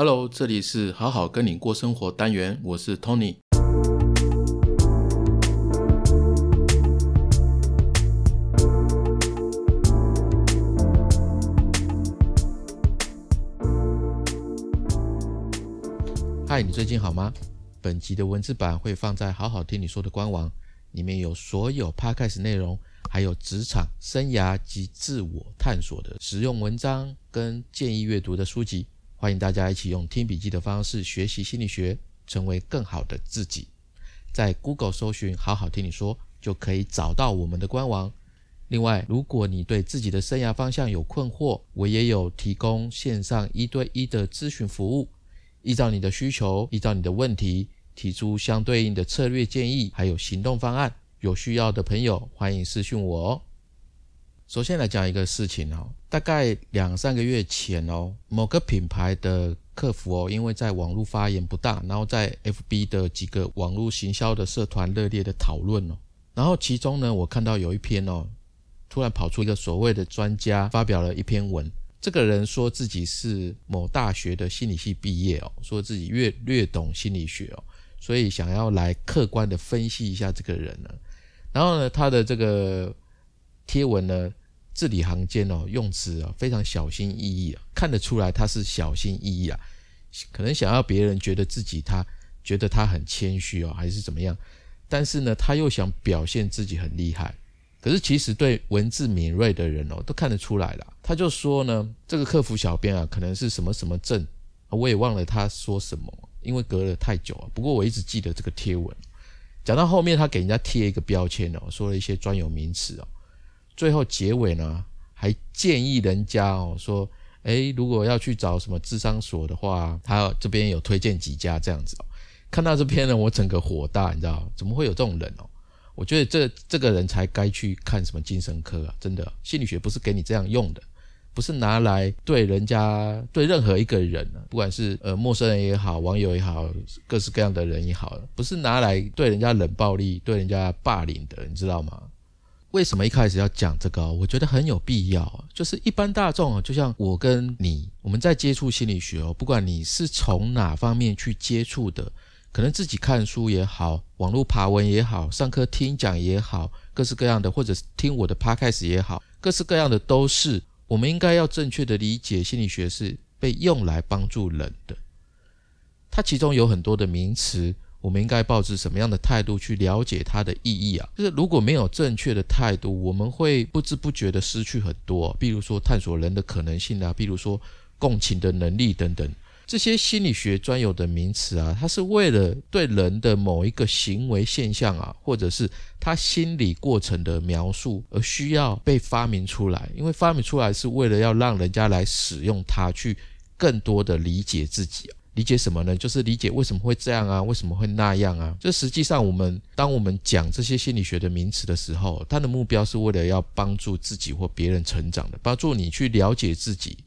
Hello，这里是好好跟你过生活单元，我是 Tony。嗨，你最近好吗？本集的文字版会放在好好听你说的官网，里面有所有 Podcast 内容，还有职场、生涯及自我探索的实用文章跟建议阅读的书籍。欢迎大家一起用听笔记的方式学习心理学，成为更好的自己。在 Google 搜寻“好好听你说”，就可以找到我们的官网。另外，如果你对自己的生涯方向有困惑，我也有提供线上一对一的咨询服务。依照你的需求，依照你的问题，提出相对应的策略建议，还有行动方案。有需要的朋友，欢迎私讯我哦。首先来讲一个事情哦，大概两三个月前哦，某个品牌的客服哦，因为在网络发言不当，然后在 FB 的几个网络行销的社团热烈的讨论哦，然后其中呢，我看到有一篇哦，突然跑出一个所谓的专家发表了一篇文。这个人说自己是某大学的心理系毕业哦，说自己略略懂心理学哦，所以想要来客观的分析一下这个人呢。然后呢，他的这个贴文呢，字里行间哦，用词啊非常小心翼翼啊，看得出来他是小心翼翼啊，可能想要别人觉得自己他觉得他很谦虚哦，还是怎么样？但是呢，他又想表现自己很厉害。可是其实对文字敏锐的人哦，都看得出来了。他就说呢，这个客服小编啊，可能是什么什么症，我也忘了他说什么，因为隔了太久了。不过我一直记得这个贴文。讲到后面，他给人家贴一个标签哦，说了一些专有名词哦。最后结尾呢，还建议人家哦，说，诶，如果要去找什么智商所的话，他这边有推荐几家这样子哦。看到这篇呢，我整个火大，你知道怎么会有这种人哦？我觉得这这个人才该去看什么精神科啊！真的，心理学不是给你这样用的，不是拿来对人家对任何一个人不管是呃陌生人也好，网友也好，各式各样的人也好，不是拿来对人家冷暴力、对人家霸凌的，你知道吗？为什么一开始要讲这个？我觉得很有必要，就是一般大众啊，就像我跟你，我们在接触心理学哦，不管你是从哪方面去接触的。可能自己看书也好，网络爬文也好，上课听讲也好，各式各样的，或者是听我的 podcast 也好，各式各样的都是。我们应该要正确的理解，心理学是被用来帮助人的。它其中有很多的名词，我们应该抱着什么样的态度去了解它的意义啊？就是如果没有正确的态度，我们会不知不觉的失去很多，比如说探索人的可能性啊，比如说共情的能力等等。这些心理学专有的名词啊，它是为了对人的某一个行为现象啊，或者是他心理过程的描述而需要被发明出来。因为发明出来是为了要让人家来使用它，去更多的理解自己。理解什么呢？就是理解为什么会这样啊，为什么会那样啊。这实际上，我们当我们讲这些心理学的名词的时候，它的目标是为了要帮助自己或别人成长的，帮助你去了解自己。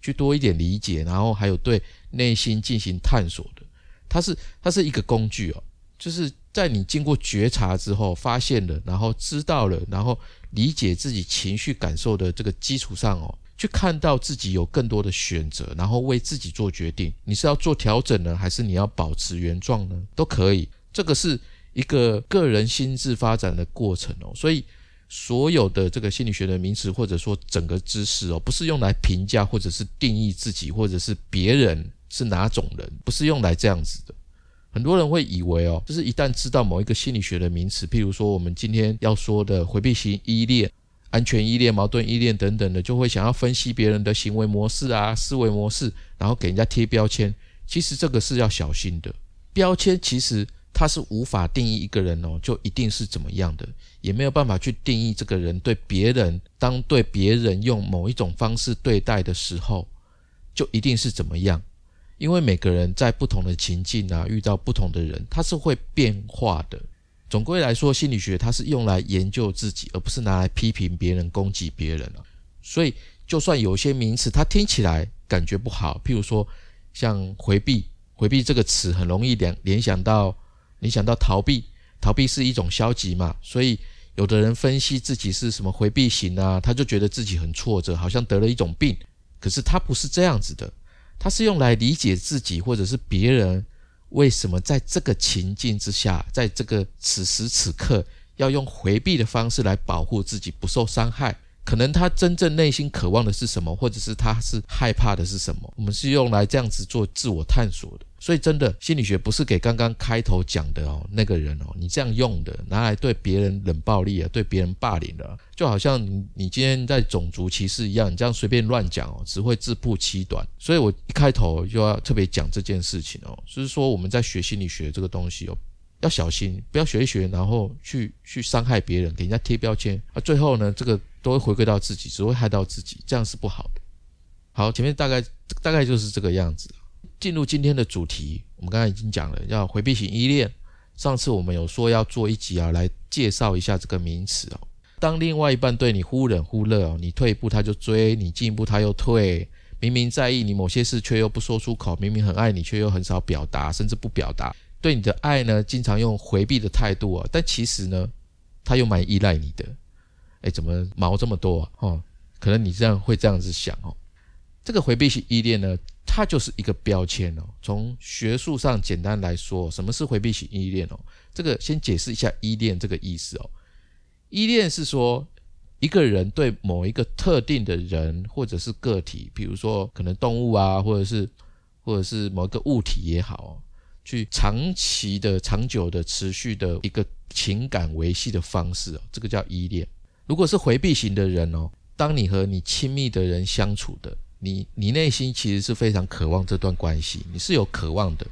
去多一点理解，然后还有对内心进行探索的，它是它是一个工具哦，就是在你经过觉察之后，发现了，然后知道了，然后理解自己情绪感受的这个基础上哦，去看到自己有更多的选择，然后为自己做决定，你是要做调整呢，还是你要保持原状呢？都可以，这个是一个个人心智发展的过程哦，所以。所有的这个心理学的名词，或者说整个知识哦，不是用来评价或者是定义自己或者是别人是哪种人，不是用来这样子的。很多人会以为哦，就是一旦知道某一个心理学的名词，譬如说我们今天要说的回避型依恋、安全依恋、矛盾依恋等等的，就会想要分析别人的行为模式啊、思维模式，然后给人家贴标签。其实这个是要小心的，标签其实。它是无法定义一个人哦，就一定是怎么样的，也没有办法去定义这个人对别人，当对别人用某一种方式对待的时候，就一定是怎么样。因为每个人在不同的情境啊，遇到不同的人，他是会变化的。总归来说，心理学它是用来研究自己，而不是拿来批评别人、攻击别人了。所以，就算有些名词它听起来感觉不好，譬如说像回避，回避这个词很容易联联想到。你想到逃避，逃避是一种消极嘛？所以有的人分析自己是什么回避型啊，他就觉得自己很挫折，好像得了一种病。可是他不是这样子的，它是用来理解自己或者是别人为什么在这个情境之下，在这个此时此刻要用回避的方式来保护自己不受伤害。可能他真正内心渴望的是什么，或者是他是害怕的是什么？我们是用来这样子做自我探索的。所以，真的心理学不是给刚刚开头讲的哦那个人哦，你这样用的，拿来对别人冷暴力啊，对别人霸凌的，就好像你你今天在种族歧视一样，你这样随便乱讲哦，只会自曝其短。所以我一开头就要特别讲这件事情哦，就是说我们在学心理学这个东西哦。要小心，不要学一学，然后去去伤害别人，给人家贴标签啊。最后呢，这个都会回归到自己，只会害到自己，这样是不好的。好，前面大概大概就是这个样子。进入今天的主题，我们刚才已经讲了，要回避型依恋。上次我们有说要做一集啊，来介绍一下这个名词哦。当另外一半对你忽冷忽热哦，你退一步他就追，你进一步他又退，明明在意你某些事却又不说出口，明明很爱你却又很少表达，甚至不表达。对你的爱呢，经常用回避的态度啊，但其实呢，他又蛮依赖你的。哎，怎么毛这么多啊？哦，可能你这样会这样子想哦。这个回避型依恋呢，它就是一个标签哦。从学术上简单来说，什么是回避型依恋哦？这个先解释一下依恋这个意思哦。依恋是说一个人对某一个特定的人或者是个体，比如说可能动物啊，或者是或者是某个物体也好。去长期的、长久的、持续的一个情感维系的方式哦，这个叫依恋。如果是回避型的人哦，当你和你亲密的人相处的，你你内心其实是非常渴望这段关系，你是有渴望的。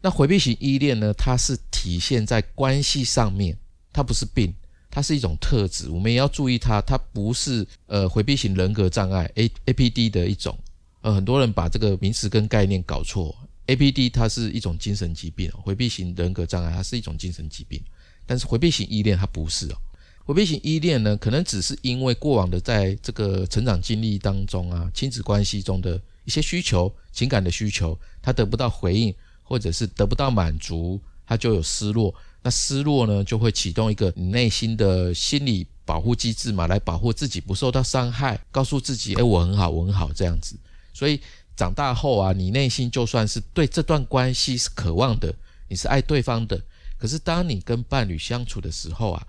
那回避型依恋呢，它是体现在关系上面，它不是病，它是一种特质，我们也要注意它，它不是呃回避型人格障碍 A A P D 的一种。呃，很多人把这个名词跟概念搞错。A P D 它是一种精神疾病，回避型人格障碍它是一种精神疾病，但是回避型依恋它不是哦。回避型依恋呢，可能只是因为过往的在这个成长经历当中啊，亲子关系中的一些需求、情感的需求，他得不到回应，或者是得不到满足，他就有失落。那失落呢，就会启动一个你内心的心理保护机制嘛，来保护自己不受到伤害，告诉自己，哎，我很好，我很好这样子。所以。长大后啊，你内心就算是对这段关系是渴望的，你是爱对方的，可是当你跟伴侣相处的时候啊，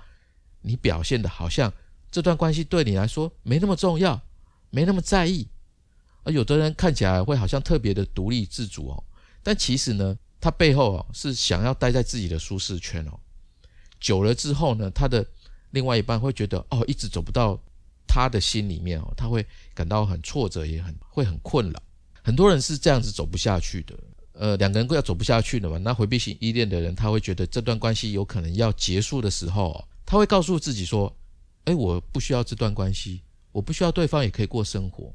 你表现的好像这段关系对你来说没那么重要，没那么在意。而有的人看起来会好像特别的独立自主哦，但其实呢，他背后哦是想要待在自己的舒适圈哦。久了之后呢，他的另外一半会觉得哦，一直走不到他的心里面哦，他会感到很挫折，也很会很困扰。很多人是这样子走不下去的，呃，两个人要走不下去了嘛？那回避型依恋的人，他会觉得这段关系有可能要结束的时候，他会告诉自己说：“哎，我不需要这段关系，我不需要对方也可以过生活。”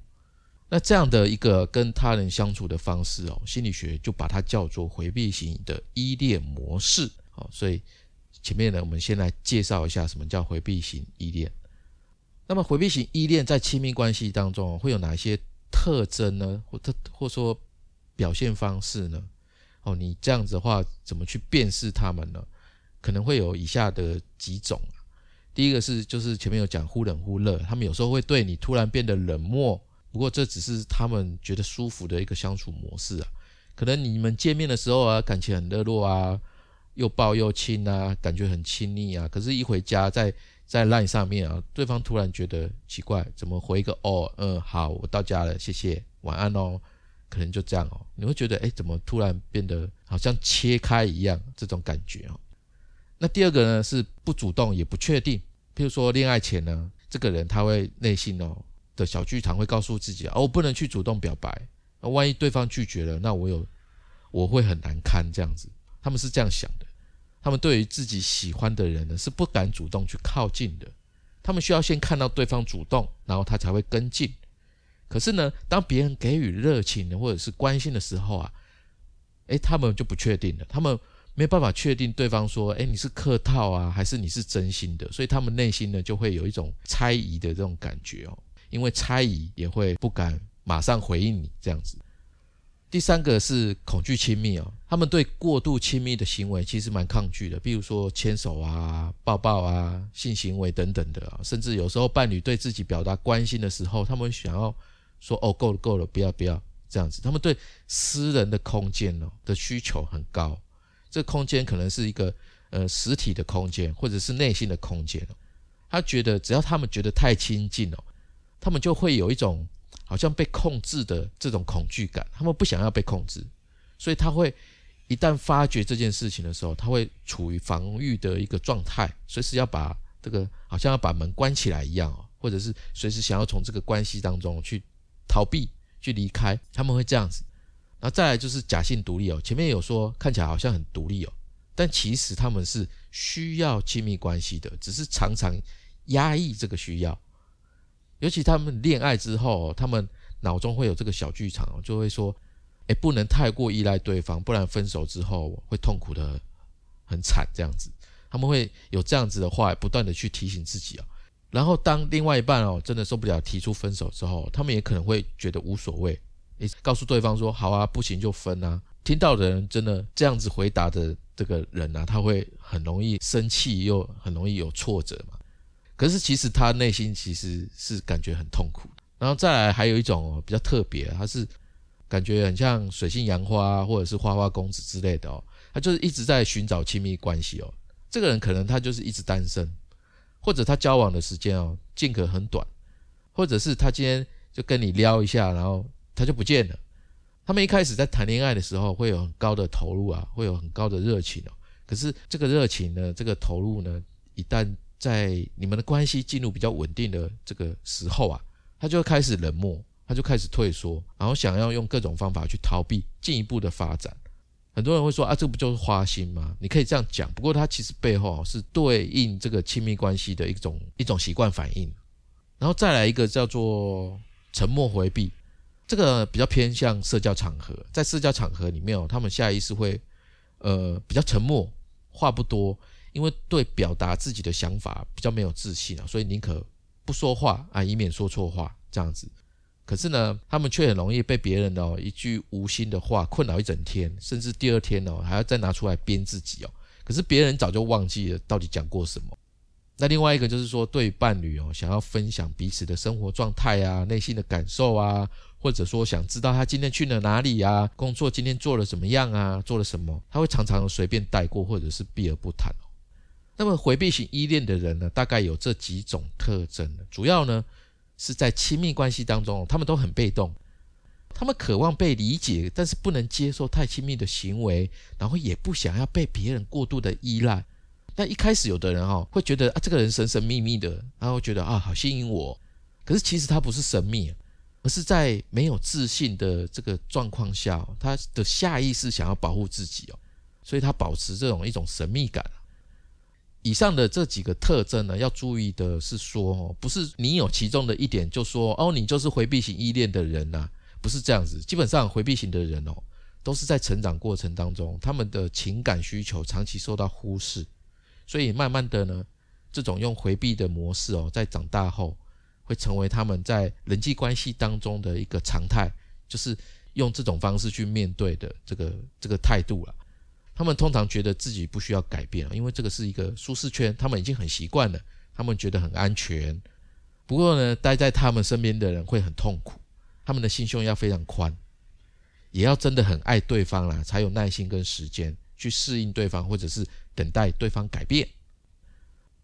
那这样的一个跟他人相处的方式哦，心理学就把它叫做回避型的依恋模式。好，所以前面呢，我们先来介绍一下什么叫回避型依恋。那么回避型依恋在亲密关系当中会有哪些？特征呢，或特或说表现方式呢？哦，你这样子的话，怎么去辨识他们呢？可能会有以下的几种。第一个是，就是前面有讲忽冷忽热，他们有时候会对你突然变得冷漠，不过这只是他们觉得舒服的一个相处模式啊。可能你们见面的时候啊，感情很热络啊，又抱又亲啊，感觉很亲密啊。可是，一回家在在 LINE 上面啊，对方突然觉得奇怪，怎么回一个哦，嗯，好，我到家了，谢谢，晚安哦，可能就这样哦，你会觉得哎，怎么突然变得好像切开一样这种感觉哦。那第二个呢是不主动也不确定，譬如说恋爱前呢，这个人他会内心哦的小剧场会告诉自己哦，我不能去主动表白，那万一对方拒绝了，那我有我会很难堪这样子，他们是这样想的。他们对于自己喜欢的人呢，是不敢主动去靠近的。他们需要先看到对方主动，然后他才会跟进。可是呢，当别人给予热情或者是关心的时候啊，诶，他们就不确定了。他们没办法确定对方说，诶，你是客套啊，还是你是真心的？所以他们内心呢，就会有一种猜疑的这种感觉哦。因为猜疑，也会不敢马上回应你这样子。第三个是恐惧亲密哦，他们对过度亲密的行为其实蛮抗拒的，比如说牵手啊、抱抱啊、性行为等等的啊，甚至有时候伴侣对自己表达关心的时候，他们想要说哦够了够了，不要不要，这样子，他们对私人的空间哦的需求很高。这空间可能是一个呃实体的空间，或者是内心的空间。他觉得只要他们觉得太亲近哦，他们就会有一种好像被控制的这种恐惧感。他们不想要被控制，所以他会一旦发觉这件事情的时候，他会处于防御的一个状态，随时要把这个好像要把门关起来一样哦，或者是随时想要从这个关系当中去逃避、去离开。他们会这样子。那再来就是假性独立哦，前面有说看起来好像很独立哦，但其实他们是需要亲密关系的，只是常常压抑这个需要。尤其他们恋爱之后，他们脑中会有这个小剧场，就会说：“哎，不能太过依赖对方，不然分手之后会痛苦的很惨。”这样子，他们会有这样子的话，不断的去提醒自己哦。然后当另外一半哦真的受不了提出分手之后，他们也可能会觉得无所谓。告诉对方说好啊，不行就分啊。听到的人真的这样子回答的这个人呢，他会很容易生气，又很容易有挫折嘛。可是其实他内心其实是感觉很痛苦。然后再来还有一种比较特别，他是感觉很像水性杨花或者是花花公子之类的哦，他就是一直在寻找亲密关系哦。这个人可能他就是一直单身，或者他交往的时间哦间隔很短，或者是他今天就跟你撩一下，然后。他就不见了。他们一开始在谈恋爱的时候会有很高的投入啊，会有很高的热情哦。可是这个热情呢，这个投入呢，一旦在你们的关系进入比较稳定的这个时候啊，他就开始冷漠，他就开始退缩，然后想要用各种方法去逃避进一步的发展。很多人会说啊，这不就是花心吗？你可以这样讲，不过它其实背后是对应这个亲密关系的一种一种习惯反应。然后再来一个叫做沉默回避。这个比较偏向社交场合，在社交场合里面哦，他们下意识会，呃，比较沉默，话不多，因为对表达自己的想法比较没有自信啊，所以宁可不说话啊，以免说错话这样子。可是呢，他们却很容易被别人哦一句无心的话困扰一整天，甚至第二天哦还要再拿出来编自己哦。可是别人早就忘记了到底讲过什么。那另外一个就是说，对伴侣哦，想要分享彼此的生活状态啊、内心的感受啊。或者说想知道他今天去了哪里啊？工作今天做了怎么样啊？做了什么？他会常常随便带过，或者是避而不谈哦。那么回避型依恋的人呢，大概有这几种特征主要呢是在亲密关系当中，他们都很被动，他们渴望被理解，但是不能接受太亲密的行为，然后也不想要被别人过度的依赖。那一开始有的人哦会觉得啊，这个人神神秘秘的，然后觉得啊好吸引我，可是其实他不是神秘。而是在没有自信的这个状况下，他的下意识想要保护自己哦，所以他保持这种一种神秘感。以上的这几个特征呢，要注意的是说哦，不是你有其中的一点就说哦，你就是回避型依恋的人呐，不是这样子。基本上回避型的人哦，都是在成长过程当中，他们的情感需求长期受到忽视，所以慢慢的呢，这种用回避的模式哦，在长大后。会成为他们在人际关系当中的一个常态，就是用这种方式去面对的这个这个态度了。他们通常觉得自己不需要改变因为这个是一个舒适圈，他们已经很习惯了，他们觉得很安全。不过呢，待在他们身边的人会很痛苦，他们的心胸要非常宽，也要真的很爱对方啦，才有耐心跟时间去适应对方，或者是等待对方改变。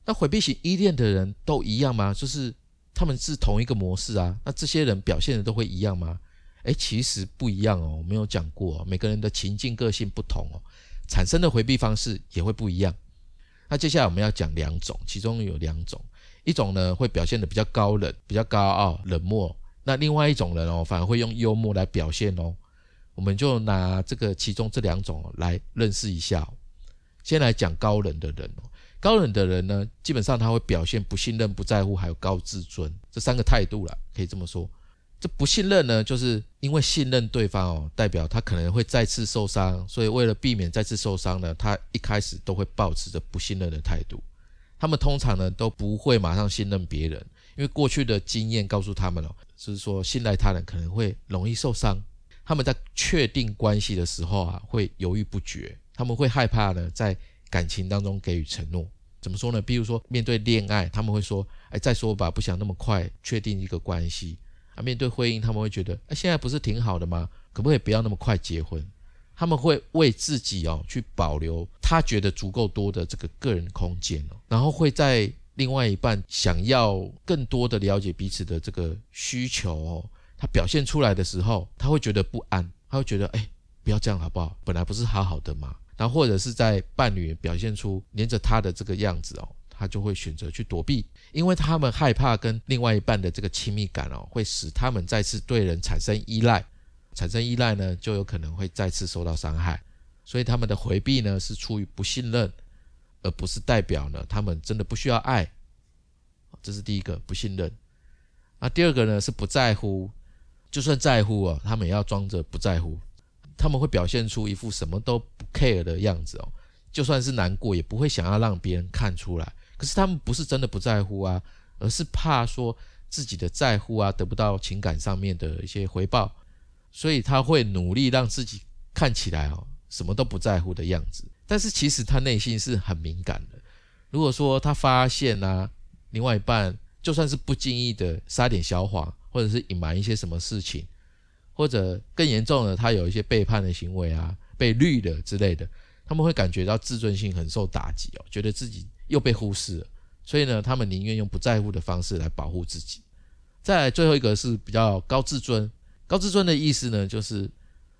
那回避型依恋的人都一样吗？就是。他们是同一个模式啊，那这些人表现的都会一样吗？诶，其实不一样哦，我没有讲过，每个人的情境个性不同哦，产生的回避方式也会不一样。那接下来我们要讲两种，其中有两种，一种呢会表现的比较高冷、比较高傲、冷漠，那另外一种人哦，反而会用幽默来表现哦。我们就拿这个其中这两种来认识一下。先来讲高冷的人。高冷的人呢，基本上他会表现不信任、不在乎，还有高自尊这三个态度了，可以这么说。这不信任呢，就是因为信任对方哦，代表他可能会再次受伤，所以为了避免再次受伤呢，他一开始都会保持着不信任的态度。他们通常呢都不会马上信任别人，因为过去的经验告诉他们哦，就是说信赖他人可能会容易受伤。他们在确定关系的时候啊，会犹豫不决，他们会害怕呢在感情当中给予承诺。怎么说呢？比如说面对恋爱，他们会说：“哎，再说吧，不想那么快确定一个关系啊，面对婚姻，他们会觉得，哎，现在不是挺好的吗？可不可以不要那么快结婚？他们会为自己哦去保留他觉得足够多的这个个人空间哦，然后会在另外一半想要更多的了解彼此的这个需求哦，他表现出来的时候，他会觉得不安，他会觉得，哎，不要这样好不好？本来不是好好的嘛。然后或者是在伴侣表现出黏着他的这个样子哦，他就会选择去躲避，因为他们害怕跟另外一半的这个亲密感哦，会使他们再次对人产生依赖，产生依赖呢，就有可能会再次受到伤害，所以他们的回避呢是出于不信任，而不是代表呢他们真的不需要爱，这是第一个不信任。那，第二个呢是不在乎，就算在乎哦，他们也要装着不在乎。他们会表现出一副什么都不 care 的样子哦，就算是难过，也不会想要让别人看出来。可是他们不是真的不在乎啊，而是怕说自己的在乎啊得不到情感上面的一些回报，所以他会努力让自己看起来哦什么都不在乎的样子。但是其实他内心是很敏感的。如果说他发现啊，另外一半就算是不经意的撒点小谎，或者是隐瞒一些什么事情。或者更严重的，他有一些背叛的行为啊，被绿的之类的，他们会感觉到自尊心很受打击哦，觉得自己又被忽视了，所以呢，他们宁愿用不在乎的方式来保护自己。再来最后一个是比较高自尊，高自尊的意思呢，就是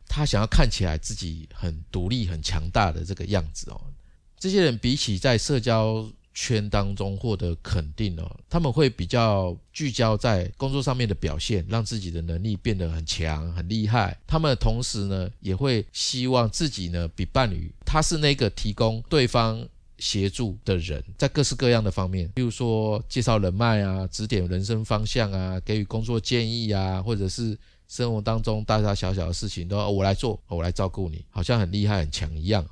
他想要看起来自己很独立、很强大的这个样子哦。这些人比起在社交。圈当中获得肯定哦，他们会比较聚焦在工作上面的表现，让自己的能力变得很强、很厉害。他们同时呢，也会希望自己呢比伴侣，他是那个提供对方协助的人，在各式各样的方面，比如说介绍人脉啊、指点人生方向啊、给予工作建议啊，或者是生活当中大大小小的事情都我来做，我来照顾你，好像很厉害、很强一样。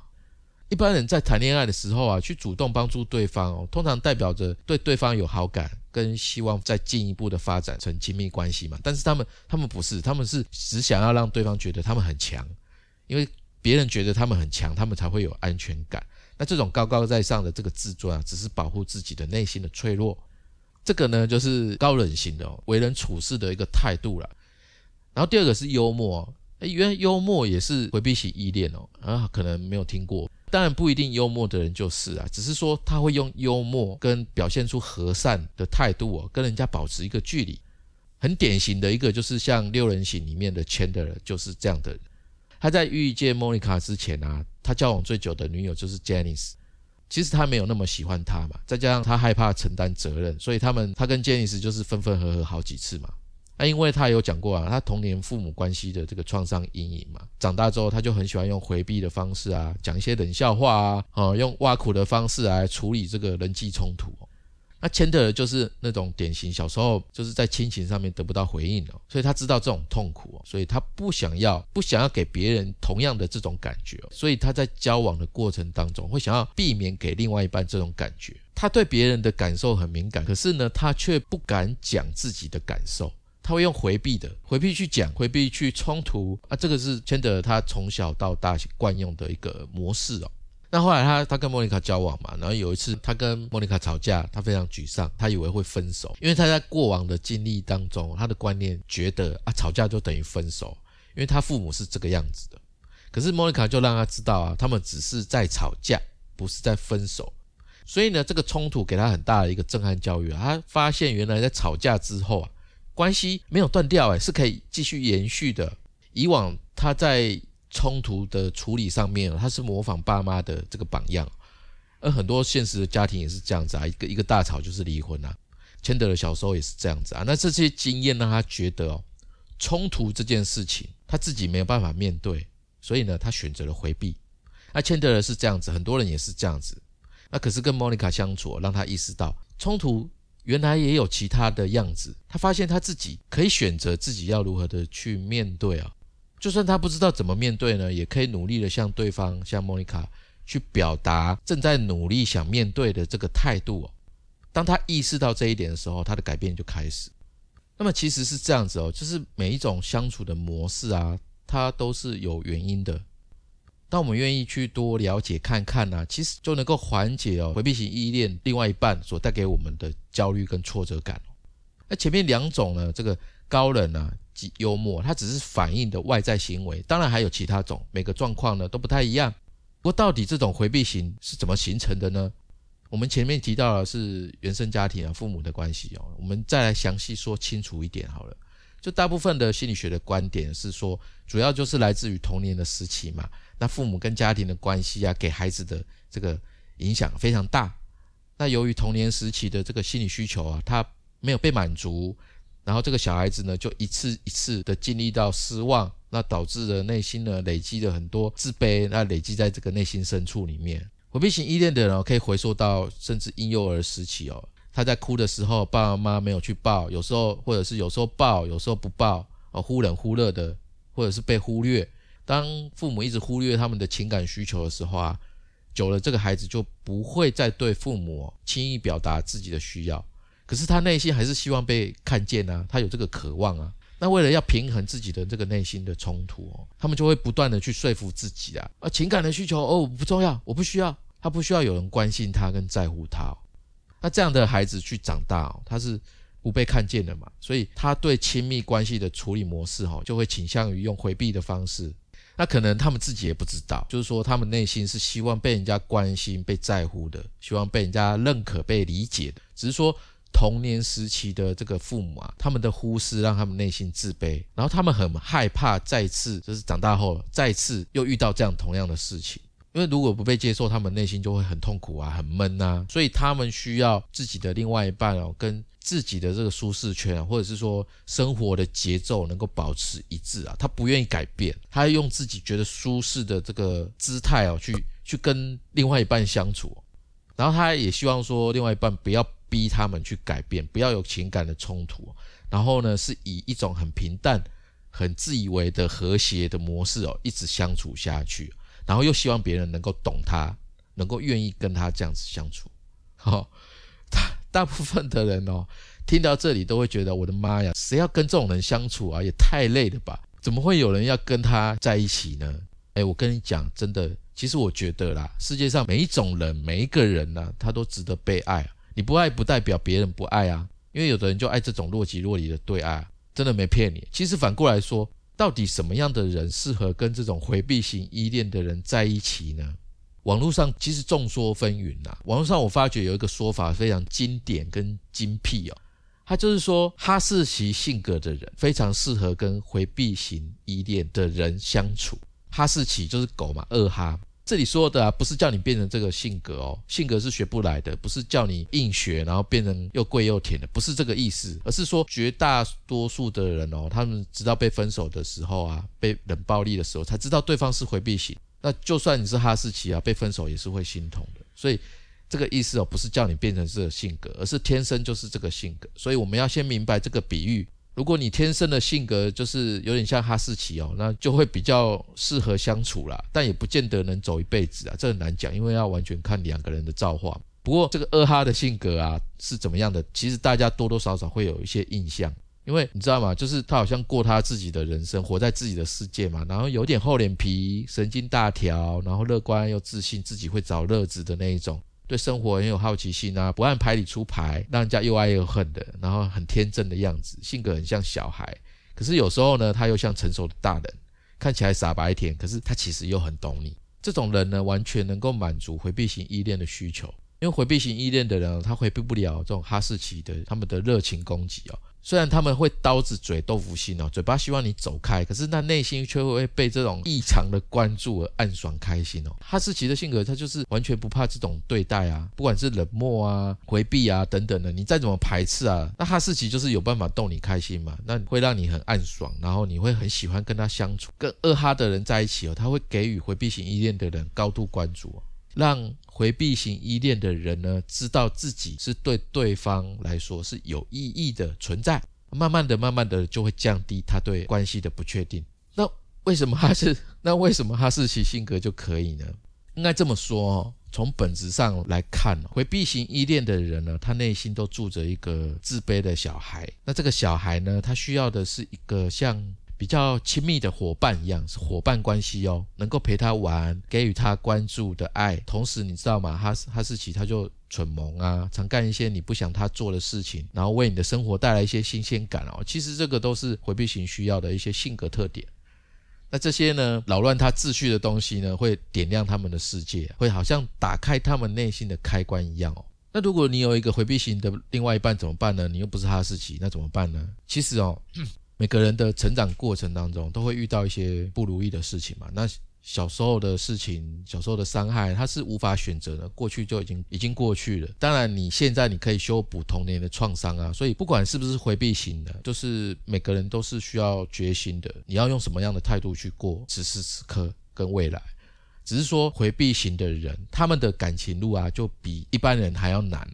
一般人在谈恋爱的时候啊，去主动帮助对方哦，通常代表着对对方有好感，跟希望再进一步的发展成亲密关系嘛。但是他们，他们不是，他们是只想要让对方觉得他们很强，因为别人觉得他们很强，他们才会有安全感。那这种高高在上的这个自尊啊，只是保护自己的内心的脆弱。这个呢，就是高冷型的为人处事的一个态度了。然后第二个是幽默，哎，原来幽默也是回避型依恋哦，啊，可能没有听过。当然不一定幽默的人就是啊，只是说他会用幽默跟表现出和善的态度哦，跟人家保持一个距离。很典型的一个就是像六人行里面的 Chandler 就是这样的人。他在遇见 Monica 之前啊，他交往最久的女友就是 Janice。其实他没有那么喜欢她嘛，再加上他害怕承担责任，所以他们他跟 Janice 就是分分合合好几次嘛。那因为他有讲过啊，他童年父母关系的这个创伤阴影嘛，长大之后他就很喜欢用回避的方式啊，讲一些冷笑话啊，哦，用挖苦的方式来处理这个人际冲突。那钱德就是那种典型，小时候就是在亲情上面得不到回应哦，所以他知道这种痛苦哦，所以他不想要不想要给别人同样的这种感觉，所以他在交往的过程当中会想要避免给另外一半这种感觉。他对别人的感受很敏感，可是呢，他却不敢讲自己的感受。他会用回避的，回避去讲，回避去冲突啊，这个是千德他从小到大惯用的一个模式哦。那后来他他跟莫妮卡交往嘛，然后有一次他跟莫妮卡吵架，他非常沮丧，他以为会分手，因为他在过往的经历当中，他的观念觉得啊吵架就等于分手，因为他父母是这个样子的。可是莫妮卡就让他知道啊，他们只是在吵架，不是在分手。所以呢，这个冲突给他很大的一个震撼教育啊，他发现原来在吵架之后啊。关系没有断掉，哎，是可以继续延续的。以往他在冲突的处理上面，他是模仿爸妈的这个榜样，而很多现实的家庭也是这样子啊，一个一个大吵就是离婚啊。千德的小时候也是这样子啊。那这些经验让他觉得哦，冲突这件事情他自己没有办法面对，所以呢，他选择了回避。那千德的是这样子，很多人也是这样子。那可是跟莫妮卡相处，让他意识到冲突。原来也有其他的样子，他发现他自己可以选择自己要如何的去面对啊，就算他不知道怎么面对呢，也可以努力的向对方，向莫妮卡去表达正在努力想面对的这个态度哦。当他意识到这一点的时候，他的改变就开始。那么其实是这样子哦，就是每一种相处的模式啊，它都是有原因的。那我们愿意去多了解看看呢，其实就能够缓解哦回避型依恋另外一半所带给我们的焦虑跟挫折感。那前面两种呢，这个高冷啊，及幽默，它只是反映的外在行为。当然还有其他种，每个状况呢都不太一样。不过到底这种回避型是怎么形成的呢？我们前面提到的是原生家庭啊，父母的关系哦。我们再来详细说清楚一点好了。就大部分的心理学的观点是说，主要就是来自于童年的时期嘛。那父母跟家庭的关系啊，给孩子的这个影响非常大。那由于童年时期的这个心理需求啊，他没有被满足，然后这个小孩子呢，就一次一次的经历到失望，那导致了内心呢累积了很多自卑，那累积在这个内心深处里面。回避型依恋的人可以回溯到甚至婴幼儿时期哦。他在哭的时候，爸爸妈妈没有去抱，有时候或者是有时候抱，有时候不抱，哦，忽冷忽热的，或者是被忽略。当父母一直忽略他们的情感需求的时候啊，久了这个孩子就不会再对父母轻易表达自己的需要。可是他内心还是希望被看见啊，他有这个渴望啊。那为了要平衡自己的这个内心的冲突哦，他们就会不断的去说服自己啊，啊，情感的需求哦不重要，我不需要，他不需要有人关心他跟在乎他。那这样的孩子去长大哦，他是不被看见的嘛，所以他对亲密关系的处理模式哈，就会倾向于用回避的方式。那可能他们自己也不知道，就是说他们内心是希望被人家关心、被在乎的，希望被人家认可、被理解的。只是说童年时期的这个父母啊，他们的忽视让他们内心自卑，然后他们很害怕再次就是长大后再次又遇到这样同样的事情。因为如果不被接受，他们内心就会很痛苦啊，很闷啊，所以他们需要自己的另外一半哦，跟自己的这个舒适圈，或者是说生活的节奏能够保持一致啊，他不愿意改变，他用自己觉得舒适的这个姿态哦，去去跟另外一半相处，然后他也希望说另外一半不要逼他们去改变，不要有情感的冲突，然后呢是以一种很平淡、很自以为的和谐的模式哦，一直相处下去。然后又希望别人能够懂他，能够愿意跟他这样子相处。好，大大部分的人哦，听到这里都会觉得，我的妈呀，谁要跟这种人相处啊？也太累了吧？怎么会有人要跟他在一起呢？哎，我跟你讲，真的，其实我觉得啦，世界上每一种人，每一个人呢，他都值得被爱。你不爱不代表别人不爱啊，因为有的人就爱这种若即若离的对爱，真的没骗你。其实反过来说。到底什么样的人适合跟这种回避型依恋的人在一起呢？网络上其实众说纷纭呐。网络上我发觉有一个说法非常经典跟精辟哦，他就是说哈士奇性格的人非常适合跟回避型依恋的人相处。哈士奇就是狗嘛，二哈。这里说的啊，不是叫你变成这个性格哦，性格是学不来的，不是叫你硬学，然后变成又贵又甜的，不是这个意思，而是说绝大多数的人哦，他们直到被分手的时候啊，被冷暴力的时候，才知道对方是回避型。那就算你是哈士奇啊，被分手也是会心痛的。所以这个意思哦，不是叫你变成这个性格，而是天生就是这个性格。所以我们要先明白这个比喻。如果你天生的性格就是有点像哈士奇哦，那就会比较适合相处啦，但也不见得能走一辈子啊，这很难讲，因为要完全看两个人的造化。不过这个二哈的性格啊是怎么样的，其实大家多多少少会有一些印象，因为你知道吗？就是他好像过他自己的人生，活在自己的世界嘛，然后有点厚脸皮、神经大条，然后乐观又自信，自己会找乐子的那一种。对生活很有好奇心啊，不按牌理出牌，让人家又爱又恨的，然后很天真的样子，性格很像小孩，可是有时候呢，他又像成熟的大人，看起来傻白甜，可是他其实又很懂你。这种人呢，完全能够满足回避型依恋的需求，因为回避型依恋的人，他回避不了这种哈士奇的他们的热情攻击哦。虽然他们会刀子嘴豆腐心哦，嘴巴希望你走开，可是那内心却会被这种异常的关注而暗爽开心哦。哈士奇的性格，他就是完全不怕这种对待啊，不管是冷漠啊、回避啊等等的，你再怎么排斥啊，那哈士奇就是有办法逗你开心嘛，那会让你很暗爽，然后你会很喜欢跟他相处。跟二哈的人在一起哦，他会给予回避型依恋的人高度关注，让回避型依恋的人呢，知道自己是对对方来说是有意义的存在，慢慢的、慢慢的就会降低他对关系的不确定。那为什么他是？那为什么哈士奇性格就可以呢？应该这么说哦，从本质上来看，回避型依恋的人呢，他内心都住着一个自卑的小孩。那这个小孩呢，他需要的是一个像。比较亲密的伙伴一样，是伙伴关系哦，能够陪他玩，给予他关注的爱。同时，你知道吗？哈哈士奇他就蠢萌啊，常干一些你不想他做的事情，然后为你的生活带来一些新鲜感哦。其实这个都是回避型需要的一些性格特点。那这些呢，扰乱他秩序的东西呢，会点亮他们的世界，会好像打开他们内心的开关一样哦。那如果你有一个回避型的另外一半怎么办呢？你又不是哈士奇，那怎么办呢？其实哦，每个人的成长过程当中都会遇到一些不如意的事情嘛。那小时候的事情，小时候的伤害，它是无法选择的，过去就已经已经过去了。当然，你现在你可以修补童年的创伤啊。所以，不管是不是回避型的，就是每个人都是需要决心的。你要用什么样的态度去过此时此刻跟未来？只是说回避型的人，他们的感情路啊，就比一般人还要难。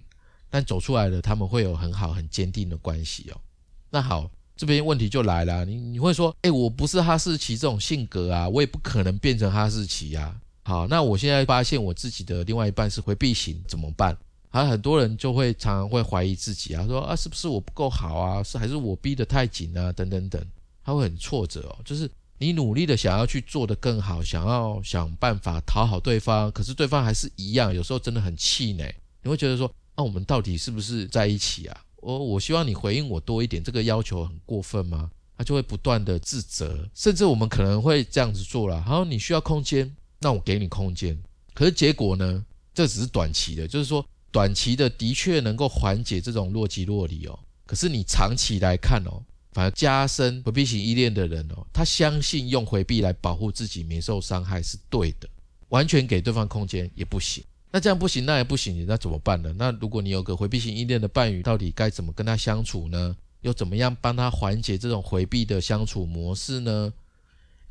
但走出来了，他们会有很好很坚定的关系哦。那好。这边问题就来了，你你会说，哎，我不是哈士奇这种性格啊，我也不可能变成哈士奇呀。好，那我现在发现我自己的另外一半是回避型，怎么办？还很多人就会常常会怀疑自己啊，说啊，是不是我不够好啊？是还是我逼得太紧啊？等等等，他会很挫折哦。就是你努力的想要去做得更好，想要想办法讨好对方，可是对方还是一样，有时候真的很气馁。你会觉得说，那我们到底是不是在一起啊？我我希望你回应我多一点，这个要求很过分吗？他就会不断的自责，甚至我们可能会这样子做了。好，你需要空间，那我给你空间。可是结果呢？这只是短期的，就是说短期的的确能够缓解这种若即若离哦。可是你长期来看哦，反而加深回避型依恋的人哦，他相信用回避来保护自己免受伤害是对的，完全给对方空间也不行。那这样不行，那也不行，那怎么办呢？那如果你有个回避型依恋的伴侣，到底该怎么跟他相处呢？又怎么样帮他缓解这种回避的相处模式呢？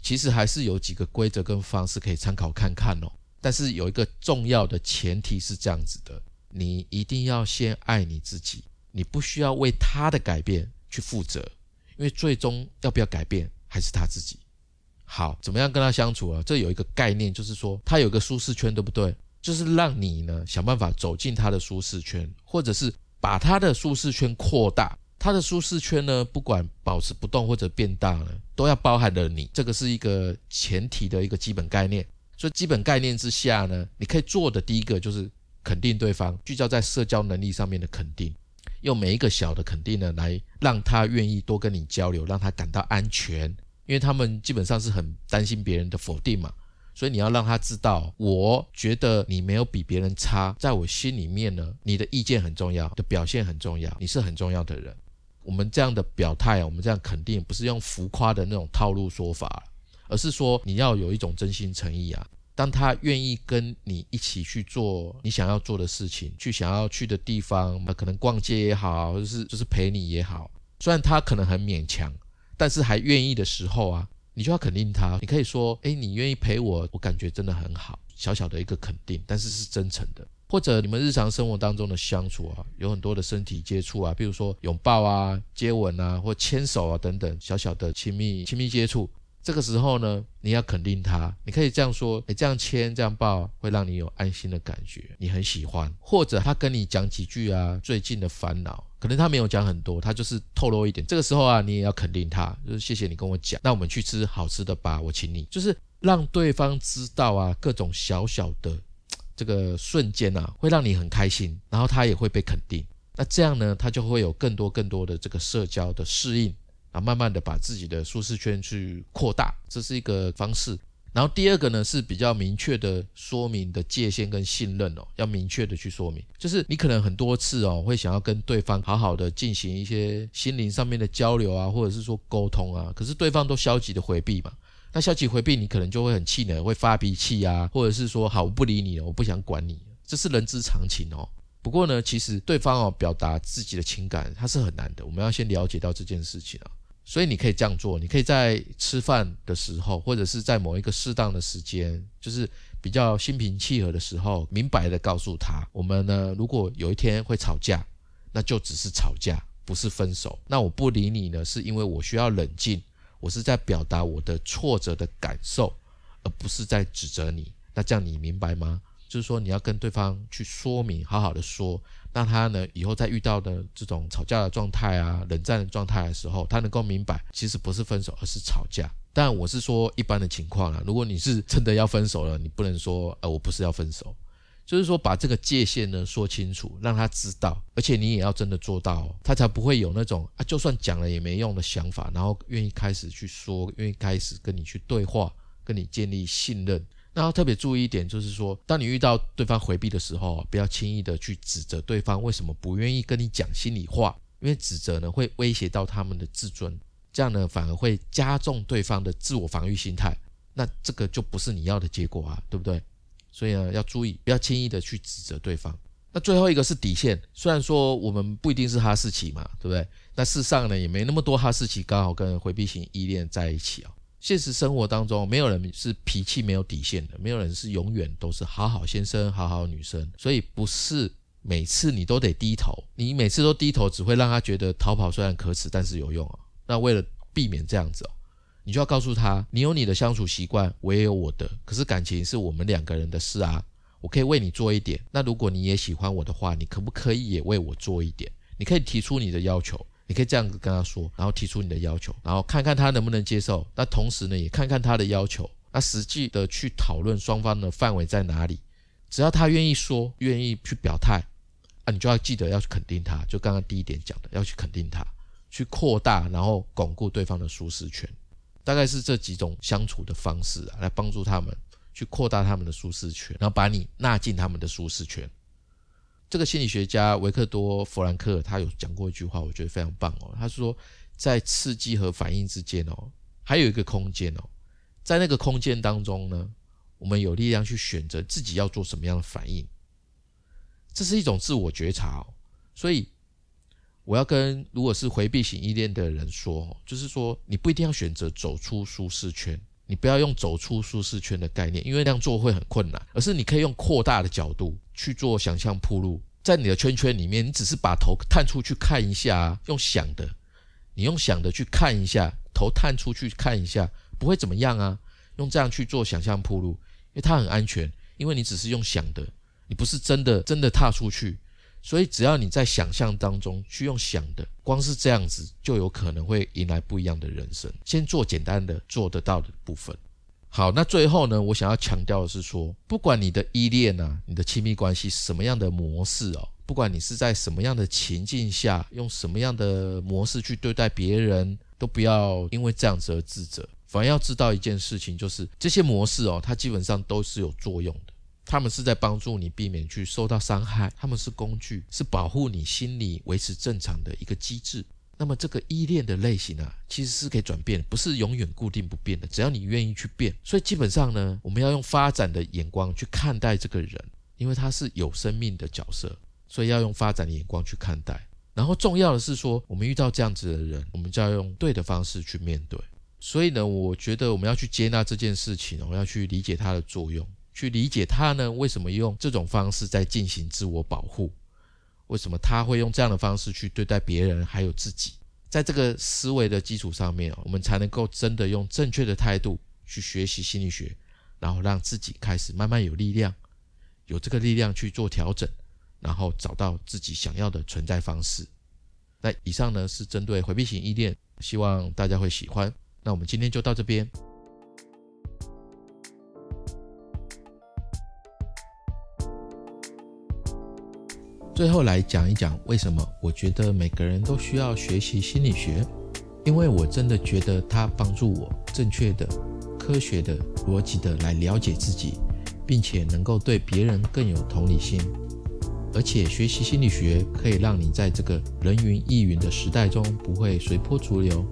其实还是有几个规则跟方式可以参考看看哦。但是有一个重要的前提是这样子的：你一定要先爱你自己，你不需要为他的改变去负责，因为最终要不要改变还是他自己。好，怎么样跟他相处啊？这有一个概念，就是说他有个舒适圈，对不对？就是让你呢想办法走进他的舒适圈，或者是把他的舒适圈扩大。他的舒适圈呢，不管保持不动或者变大呢，都要包含了你。这个是一个前提的一个基本概念。所以基本概念之下呢，你可以做的第一个就是肯定对方，聚焦在社交能力上面的肯定，用每一个小的肯定呢，来让他愿意多跟你交流，让他感到安全。因为他们基本上是很担心别人的否定嘛。所以你要让他知道，我觉得你没有比别人差，在我心里面呢，你的意见很重要，的表现很重要，你是很重要的人。我们这样的表态啊，我们这样肯定，不是用浮夸的那种套路说法，而是说你要有一种真心诚意啊。当他愿意跟你一起去做你想要做的事情，去想要去的地方，那可能逛街也好，或者是就是陪你也好，虽然他可能很勉强，但是还愿意的时候啊。你就要肯定他，你可以说，哎，你愿意陪我，我感觉真的很好，小小的一个肯定，但是是真诚的。或者你们日常生活当中的相处啊，有很多的身体接触啊，比如说拥抱啊、接吻啊，或牵手啊等等，小小的亲密亲密接触。这个时候呢，你要肯定他，你可以这样说：哎，这样牵、这样抱，会让你有安心的感觉，你很喜欢。或者他跟你讲几句啊，最近的烦恼，可能他没有讲很多，他就是透露一点。这个时候啊，你也要肯定他，就是谢谢你跟我讲，那我们去吃好吃的吧，我请你。就是让对方知道啊，各种小小的这个瞬间啊，会让你很开心，然后他也会被肯定。那这样呢，他就会有更多更多的这个社交的适应。啊，慢慢的把自己的舒适圈去扩大，这是一个方式。然后第二个呢是比较明确的说明的界限跟信任哦，要明确的去说明，就是你可能很多次哦会想要跟对方好好的进行一些心灵上面的交流啊，或者是说沟通啊，可是对方都消极的回避嘛，那消极回避你可能就会很气馁，会发脾气啊，或者是说好我不理你了，我不想管你，这是人之常情哦。不过呢，其实对方哦表达自己的情感，它是很难的，我们要先了解到这件事情啊。所以你可以这样做，你可以在吃饭的时候，或者是在某一个适当的时间，就是比较心平气和的时候，明白的告诉他，我们呢，如果有一天会吵架，那就只是吵架，不是分手。那我不理你呢，是因为我需要冷静，我是在表达我的挫折的感受，而不是在指责你。那这样你明白吗？就是说你要跟对方去说明，好好的说。那他呢？以后在遇到的这种吵架的状态啊、冷战的状态的时候，他能够明白，其实不是分手，而是吵架。但我是说一般的情况啦。如果你是真的要分手了，你不能说，呃，我不是要分手，就是说把这个界限呢说清楚，让他知道，而且你也要真的做到，他才不会有那种啊，就算讲了也没用的想法，然后愿意开始去说，愿意开始跟你去对话，跟你建立信任。那要特别注意一点，就是说，当你遇到对方回避的时候，不要轻易的去指责对方为什么不愿意跟你讲心里话，因为指责呢会威胁到他们的自尊，这样呢反而会加重对方的自我防御心态，那这个就不是你要的结果啊，对不对？所以呢，要注意，不要轻易的去指责对方。那最后一个是底线，虽然说我们不一定是哈士奇嘛，对不对？那事实上呢，也没那么多哈士奇刚好跟回避型依恋在一起啊。现实生活当中，没有人是脾气没有底线的，没有人是永远都是好好先生、好好女生。所以不是每次你都得低头，你每次都低头，只会让他觉得逃跑虽然可耻，但是有用啊。那为了避免这样子哦。你就要告诉他，你有你的相处习惯，我也有我的。可是感情是我们两个人的事啊，我可以为你做一点。那如果你也喜欢我的话，你可不可以也为我做一点？你可以提出你的要求，你可以这样子跟他说，然后提出你的要求，然后看看他能不能接受。那同时呢，也看看他的要求，那实际的去讨论双方的范围在哪里。只要他愿意说，愿意去表态，啊，你就要记得要去肯定他。就刚刚第一点讲的，要去肯定他，去扩大，然后巩固对方的舒适圈。大概是这几种相处的方式啊，来帮助他们去扩大他们的舒适圈，然后把你纳进他们的舒适圈。这个心理学家维克多·弗兰克他有讲过一句话，我觉得非常棒哦。他说，在刺激和反应之间哦，还有一个空间哦，在那个空间当中呢，我们有力量去选择自己要做什么样的反应。这是一种自我觉察哦，所以。我要跟如果是回避型依恋的人说，就是说你不一定要选择走出舒适圈，你不要用走出舒适圈的概念，因为那样做会很困难，而是你可以用扩大的角度去做想象铺路，在你的圈圈里面，你只是把头探出去看一下，用想的，你用想的去看一下，头探出去看一下，不会怎么样啊，用这样去做想象铺路，因为它很安全，因为你只是用想的，你不是真的真的踏出去。所以，只要你在想象当中去用想的，光是这样子就有可能会迎来不一样的人生。先做简单的做得到的部分。好，那最后呢，我想要强调的是说，不管你的依恋啊，你的亲密关系什么样的模式哦，不管你是在什么样的情境下，用什么样的模式去对待别人，都不要因为这样子而自责。反而要知道一件事情，就是这些模式哦，它基本上都是有作用的。他们是在帮助你避免去受到伤害，他们是工具，是保护你心理维持正常的一个机制。那么这个依恋的类型啊，其实是可以转变，不是永远固定不变的。只要你愿意去变，所以基本上呢，我们要用发展的眼光去看待这个人，因为他是有生命的角色，所以要用发展的眼光去看待。然后重要的是说，我们遇到这样子的人，我们就要用对的方式去面对。所以呢，我觉得我们要去接纳这件事情，我们要去理解它的作用。去理解他呢，为什么用这种方式在进行自我保护？为什么他会用这样的方式去对待别人，还有自己？在这个思维的基础上面我们才能够真的用正确的态度去学习心理学，然后让自己开始慢慢有力量，有这个力量去做调整，然后找到自己想要的存在方式。那以上呢是针对回避型依恋，希望大家会喜欢。那我们今天就到这边。最后来讲一讲为什么我觉得每个人都需要学习心理学，因为我真的觉得它帮助我正确的、科学的、逻辑的来了解自己，并且能够对别人更有同理心。而且学习心理学可以让你在这个人云亦云的时代中不会随波逐流，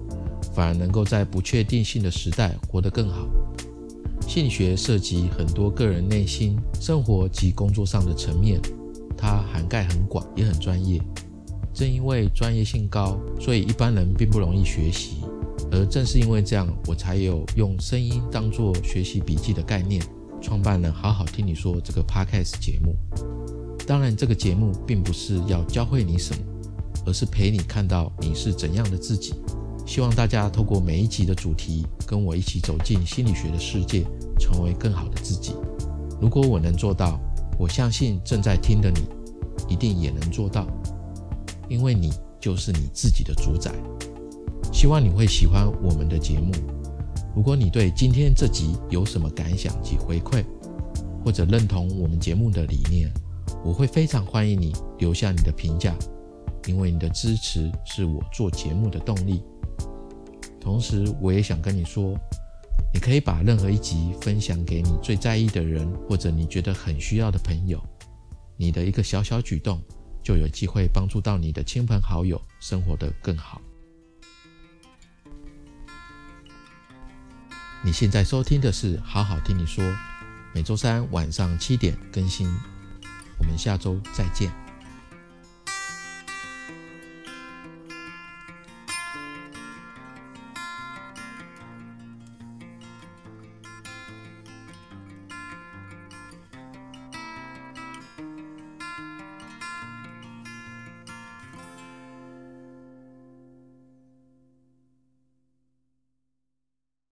反而能够在不确定性的时代活得更好。心理学涉及很多个人内心、生活及工作上的层面。它涵盖很广，也很专业。正因为专业性高，所以一般人并不容易学习。而正是因为这样，我才有用声音当做学习笔记的概念，创办了好好听你说这个 podcast 节目。当然，这个节目并不是要教会你什么，而是陪你看到你是怎样的自己。希望大家透过每一集的主题，跟我一起走进心理学的世界，成为更好的自己。如果我能做到。我相信正在听的你，一定也能做到，因为你就是你自己的主宰。希望你会喜欢我们的节目。如果你对今天这集有什么感想及回馈，或者认同我们节目的理念，我会非常欢迎你留下你的评价，因为你的支持是我做节目的动力。同时，我也想跟你说，你可以把任何一集分享给你最在意的人，或者你觉得很需要的朋友。你的一个小小举动，就有机会帮助到你的亲朋好友生活得更好。你现在收听的是《好好听你说》，每周三晚上七点更新。我们下周再见。